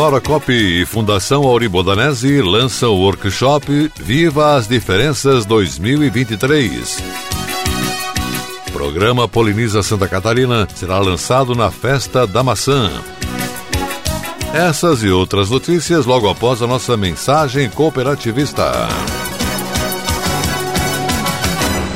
Aurora Cop e Fundação Auribodanese lançam o workshop Viva as Diferenças 2023. Programa Poliniza Santa Catarina será lançado na Festa da Maçã. Essas e outras notícias logo após a nossa mensagem cooperativista.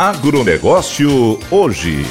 Agronegócio hoje.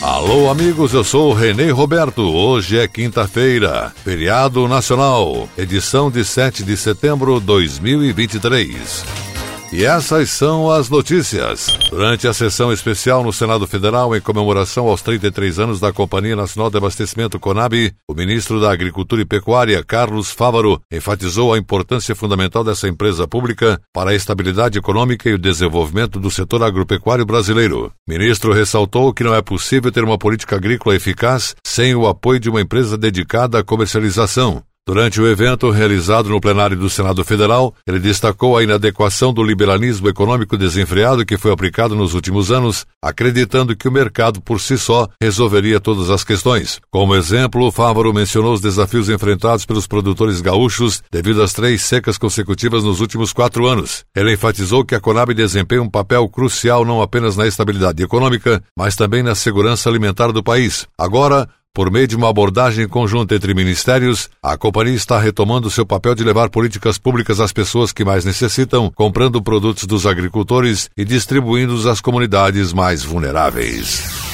Alô, amigos, eu sou o Renê Roberto. Hoje é quinta-feira, feriado nacional, edição de 7 de setembro de 2023. E essas são as notícias. Durante a sessão especial no Senado Federal, em comemoração aos 33 anos da Companhia Nacional de Abastecimento Conab, o ministro da Agricultura e Pecuária, Carlos Fávaro, enfatizou a importância fundamental dessa empresa pública para a estabilidade econômica e o desenvolvimento do setor agropecuário brasileiro. O ministro ressaltou que não é possível ter uma política agrícola eficaz sem o apoio de uma empresa dedicada à comercialização. Durante o evento realizado no plenário do Senado Federal, ele destacou a inadequação do liberalismo econômico desenfreado que foi aplicado nos últimos anos, acreditando que o mercado por si só resolveria todas as questões. Como exemplo, Fávaro mencionou os desafios enfrentados pelos produtores gaúchos devido às três secas consecutivas nos últimos quatro anos. Ele enfatizou que a Conab desempenha um papel crucial não apenas na estabilidade econômica, mas também na segurança alimentar do país. Agora, por meio de uma abordagem conjunta entre ministérios, a companhia está retomando seu papel de levar políticas públicas às pessoas que mais necessitam, comprando produtos dos agricultores e distribuindo-os às comunidades mais vulneráveis.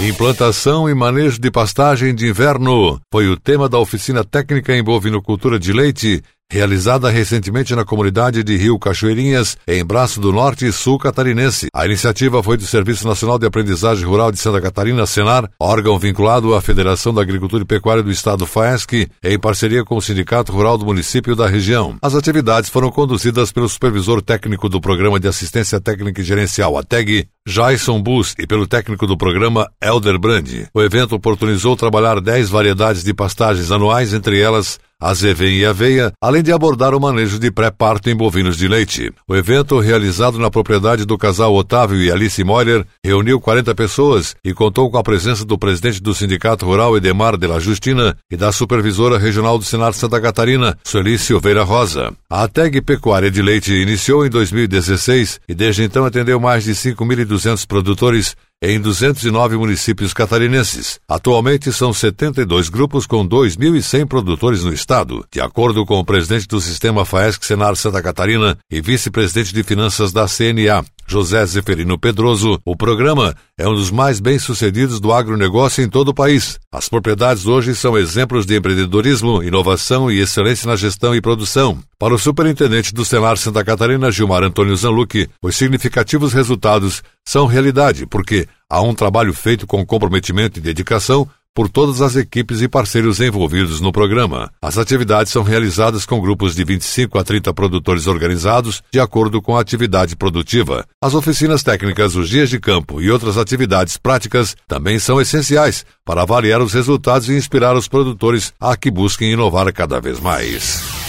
Implantação e manejo de pastagem de inverno foi o tema da oficina técnica em bovinocultura de leite realizada recentemente na comunidade de Rio Cachoeirinhas, em Braço do Norte e Sul catarinense. A iniciativa foi do Serviço Nacional de Aprendizagem Rural de Santa Catarina, Senar, órgão vinculado à Federação da Agricultura e Pecuária do Estado FAESC, em parceria com o Sindicato Rural do município da região. As atividades foram conduzidas pelo supervisor técnico do Programa de Assistência Técnica e Gerencial, a TEG, Jason Bus, e pelo técnico do programa, Elder Brand. O evento oportunizou trabalhar 10 variedades de pastagens anuais, entre elas azevém e aveia, além de abordar o manejo de pré-parto em bovinos de leite. O evento, realizado na propriedade do casal Otávio e Alice Moller, reuniu 40 pessoas e contou com a presença do presidente do Sindicato Rural Edemar de la Justina e da supervisora regional do Senado Santa Catarina, Sueli Silveira Rosa. A TEG Pecuária de Leite iniciou em 2016 e desde então atendeu mais de 5.200 produtores em 209 municípios catarinenses. Atualmente são 72 grupos com 2.100 produtores no estado. De acordo com o presidente do sistema FAESC Senar Santa Catarina e vice-presidente de finanças da CNA, José Zeferino Pedroso, o programa é um dos mais bem-sucedidos do agronegócio em todo o país. As propriedades hoje são exemplos de empreendedorismo, inovação e excelência na gestão e produção. Para o superintendente do Senar Santa Catarina, Gilmar Antônio Zanluque, os significativos resultados são realidade, porque há um trabalho feito com comprometimento e dedicação por todas as equipes e parceiros envolvidos no programa. As atividades são realizadas com grupos de 25 a 30 produtores organizados de acordo com a atividade produtiva. As oficinas técnicas, os dias de campo e outras atividades práticas também são essenciais para avaliar os resultados e inspirar os produtores a que busquem inovar cada vez mais.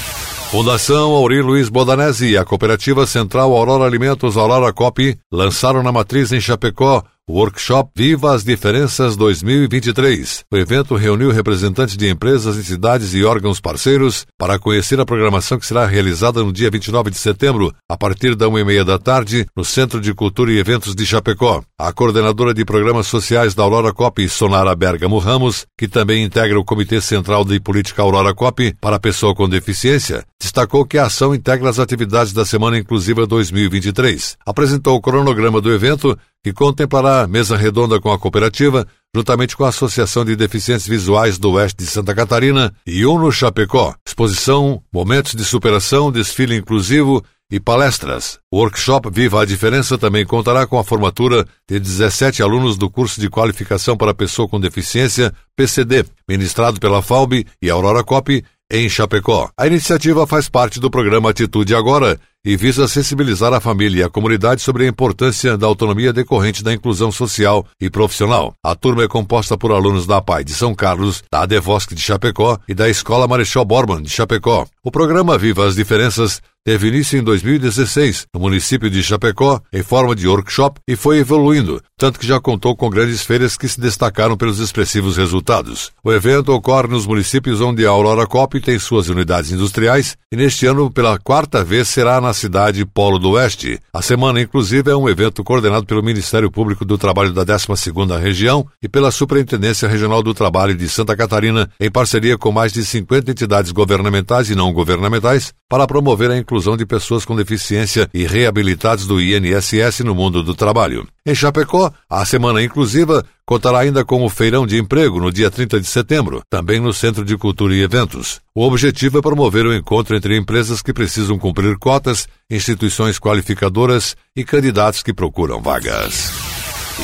Fundação Aurélio Luiz Bodanese e a Cooperativa Central Aurora Alimentos Aurora Cop lançaram na matriz em Chapecó Workshop Viva as Diferenças 2023. O evento reuniu representantes de empresas, entidades e órgãos parceiros para conhecer a programação que será realizada no dia 29 de setembro, a partir da uma e meia da tarde, no Centro de Cultura e Eventos de Chapecó. A coordenadora de programas sociais da Aurora Cop, Sonara Bergamo Ramos, que também integra o Comitê Central de Política Aurora Cop para a Pessoa com Deficiência, destacou que a ação integra as atividades da Semana Inclusiva 2023. Apresentou o cronograma do evento que contemplará mesa redonda com a cooperativa, juntamente com a Associação de Deficientes Visuais do Oeste de Santa Catarina e Uno Chapecó. Exposição, momentos de superação, desfile inclusivo e palestras. O workshop Viva a Diferença também contará com a formatura de 17 alunos do curso de qualificação para pessoa com deficiência, PCD, ministrado pela FAUB e Aurora Cop em Chapecó. A iniciativa faz parte do programa Atitude Agora e visa sensibilizar a família e a comunidade sobre a importância da autonomia decorrente da inclusão social e profissional. A turma é composta por alunos da PAI de São Carlos, da Adevosc de Chapecó e da Escola Marechal Borman de Chapecó. O programa Viva as Diferenças teve início em 2016 no município de Chapecó em forma de workshop e foi evoluindo, tanto que já contou com grandes feiras que se destacaram pelos expressivos resultados. O evento ocorre nos municípios onde a Aurora Cop tem suas unidades industriais e neste ano, pela quarta vez, será na cidade Polo do Oeste. A semana, inclusive, é um evento coordenado pelo Ministério Público do Trabalho da 12ª Região e pela Superintendência Regional do Trabalho de Santa Catarina, em parceria com mais de 50 entidades governamentais e não governamentais, para promover a inclusão de pessoas com deficiência e reabilitados do INSS no mundo do trabalho. Em Chapecó, a Semana Inclusiva contará ainda com o Feirão de Emprego no dia 30 de setembro, também no Centro de Cultura e Eventos. O objetivo é promover o encontro entre empresas que precisam cumprir cotas, instituições qualificadoras e candidatos que procuram vagas.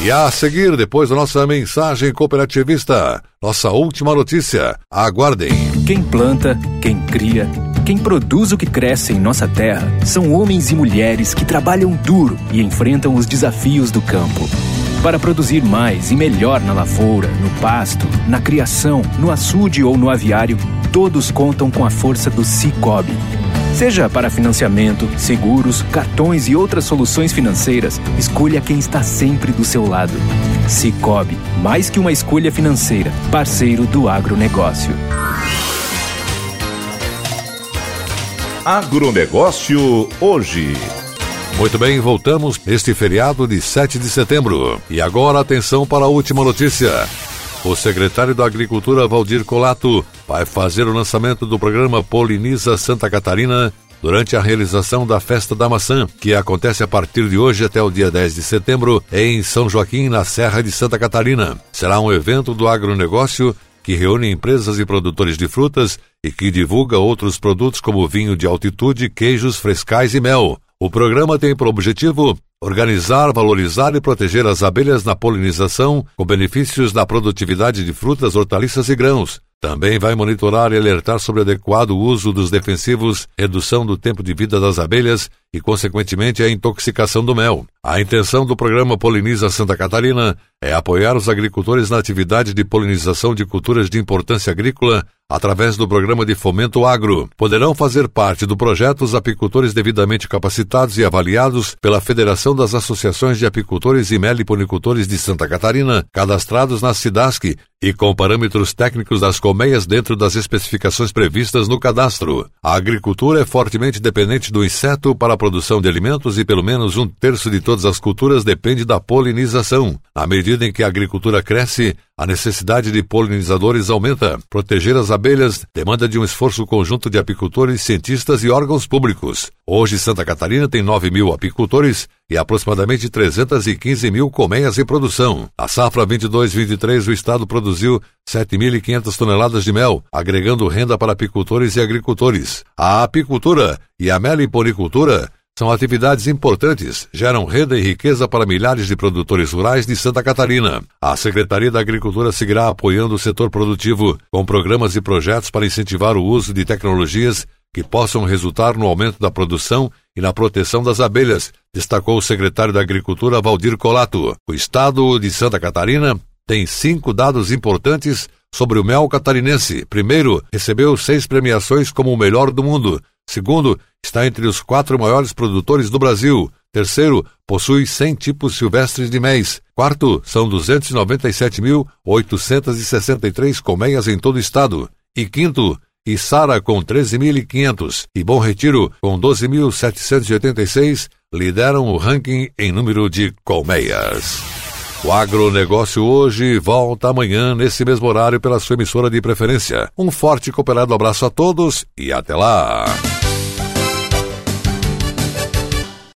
E a seguir, depois da nossa mensagem cooperativista, nossa última notícia. Aguardem. Quem planta, quem cria, quem produz o que cresce em nossa terra são homens e mulheres que trabalham duro e enfrentam os desafios do campo. Para produzir mais e melhor na lavoura, no pasto, na criação, no açude ou no aviário, todos contam com a força do Cicobi. Seja para financiamento, seguros, cartões e outras soluções financeiras, escolha quem está sempre do seu lado. Cicobi, mais que uma escolha financeira, parceiro do agronegócio. Agronegócio hoje. Muito bem, voltamos neste feriado de 7 de setembro. E agora atenção para a última notícia. O secretário da Agricultura, Valdir Colato, vai fazer o lançamento do programa Poliniza Santa Catarina durante a realização da Festa da Maçã, que acontece a partir de hoje até o dia 10 de setembro em São Joaquim, na Serra de Santa Catarina. Será um evento do agronegócio que reúne empresas e produtores de frutas e que divulga outros produtos como vinho de altitude, queijos frescais e mel. O programa tem por objetivo organizar, valorizar e proteger as abelhas na polinização, com benefícios na produtividade de frutas, hortaliças e grãos. Também vai monitorar e alertar sobre o adequado uso dos defensivos, redução do tempo de vida das abelhas e, consequentemente, a intoxicação do mel. A intenção do programa Poliniza Santa Catarina é apoiar os agricultores na atividade de polinização de culturas de importância agrícola através do programa de fomento agro. Poderão fazer parte do projeto os apicultores devidamente capacitados e avaliados pela Federação das Associações de Apicultores e Meliponicultores de Santa Catarina, cadastrados na SIDASC e com parâmetros técnicos das colmeias dentro das especificações previstas no cadastro. A agricultura é fortemente dependente do inseto para a produção de alimentos e pelo menos um terço de todas as culturas depende da polinização. À medida em que a agricultura cresce, a necessidade de polinizadores aumenta. Proteger as abelhas demanda de um esforço conjunto de apicultores, cientistas e órgãos públicos. Hoje, Santa Catarina tem 9 mil apicultores e aproximadamente 315 mil colmeias em produção. A safra 22-23, o Estado produziu 7.500 toneladas de mel, agregando renda para apicultores e agricultores. A apicultura e a meliponicultura São atividades importantes, geram renda e riqueza para milhares de produtores rurais de Santa Catarina. A Secretaria da Agricultura seguirá apoiando o setor produtivo com programas e projetos para incentivar o uso de tecnologias que possam resultar no aumento da produção e na proteção das abelhas, destacou o secretário da Agricultura Valdir Colato. O estado de Santa Catarina tem cinco dados importantes sobre o mel catarinense. Primeiro, recebeu seis premiações como o melhor do mundo. Segundo, está entre os quatro maiores produtores do Brasil. Terceiro, possui 100 tipos silvestres de mês. Quarto, são 297.863 colmeias em todo o estado. E quinto, Sara com 13.500 e Bom Retiro com 12.786 lideram o ranking em número de colmeias. O agronegócio hoje volta amanhã nesse mesmo horário pela sua emissora de preferência. Um forte e cooperado abraço a todos e até lá!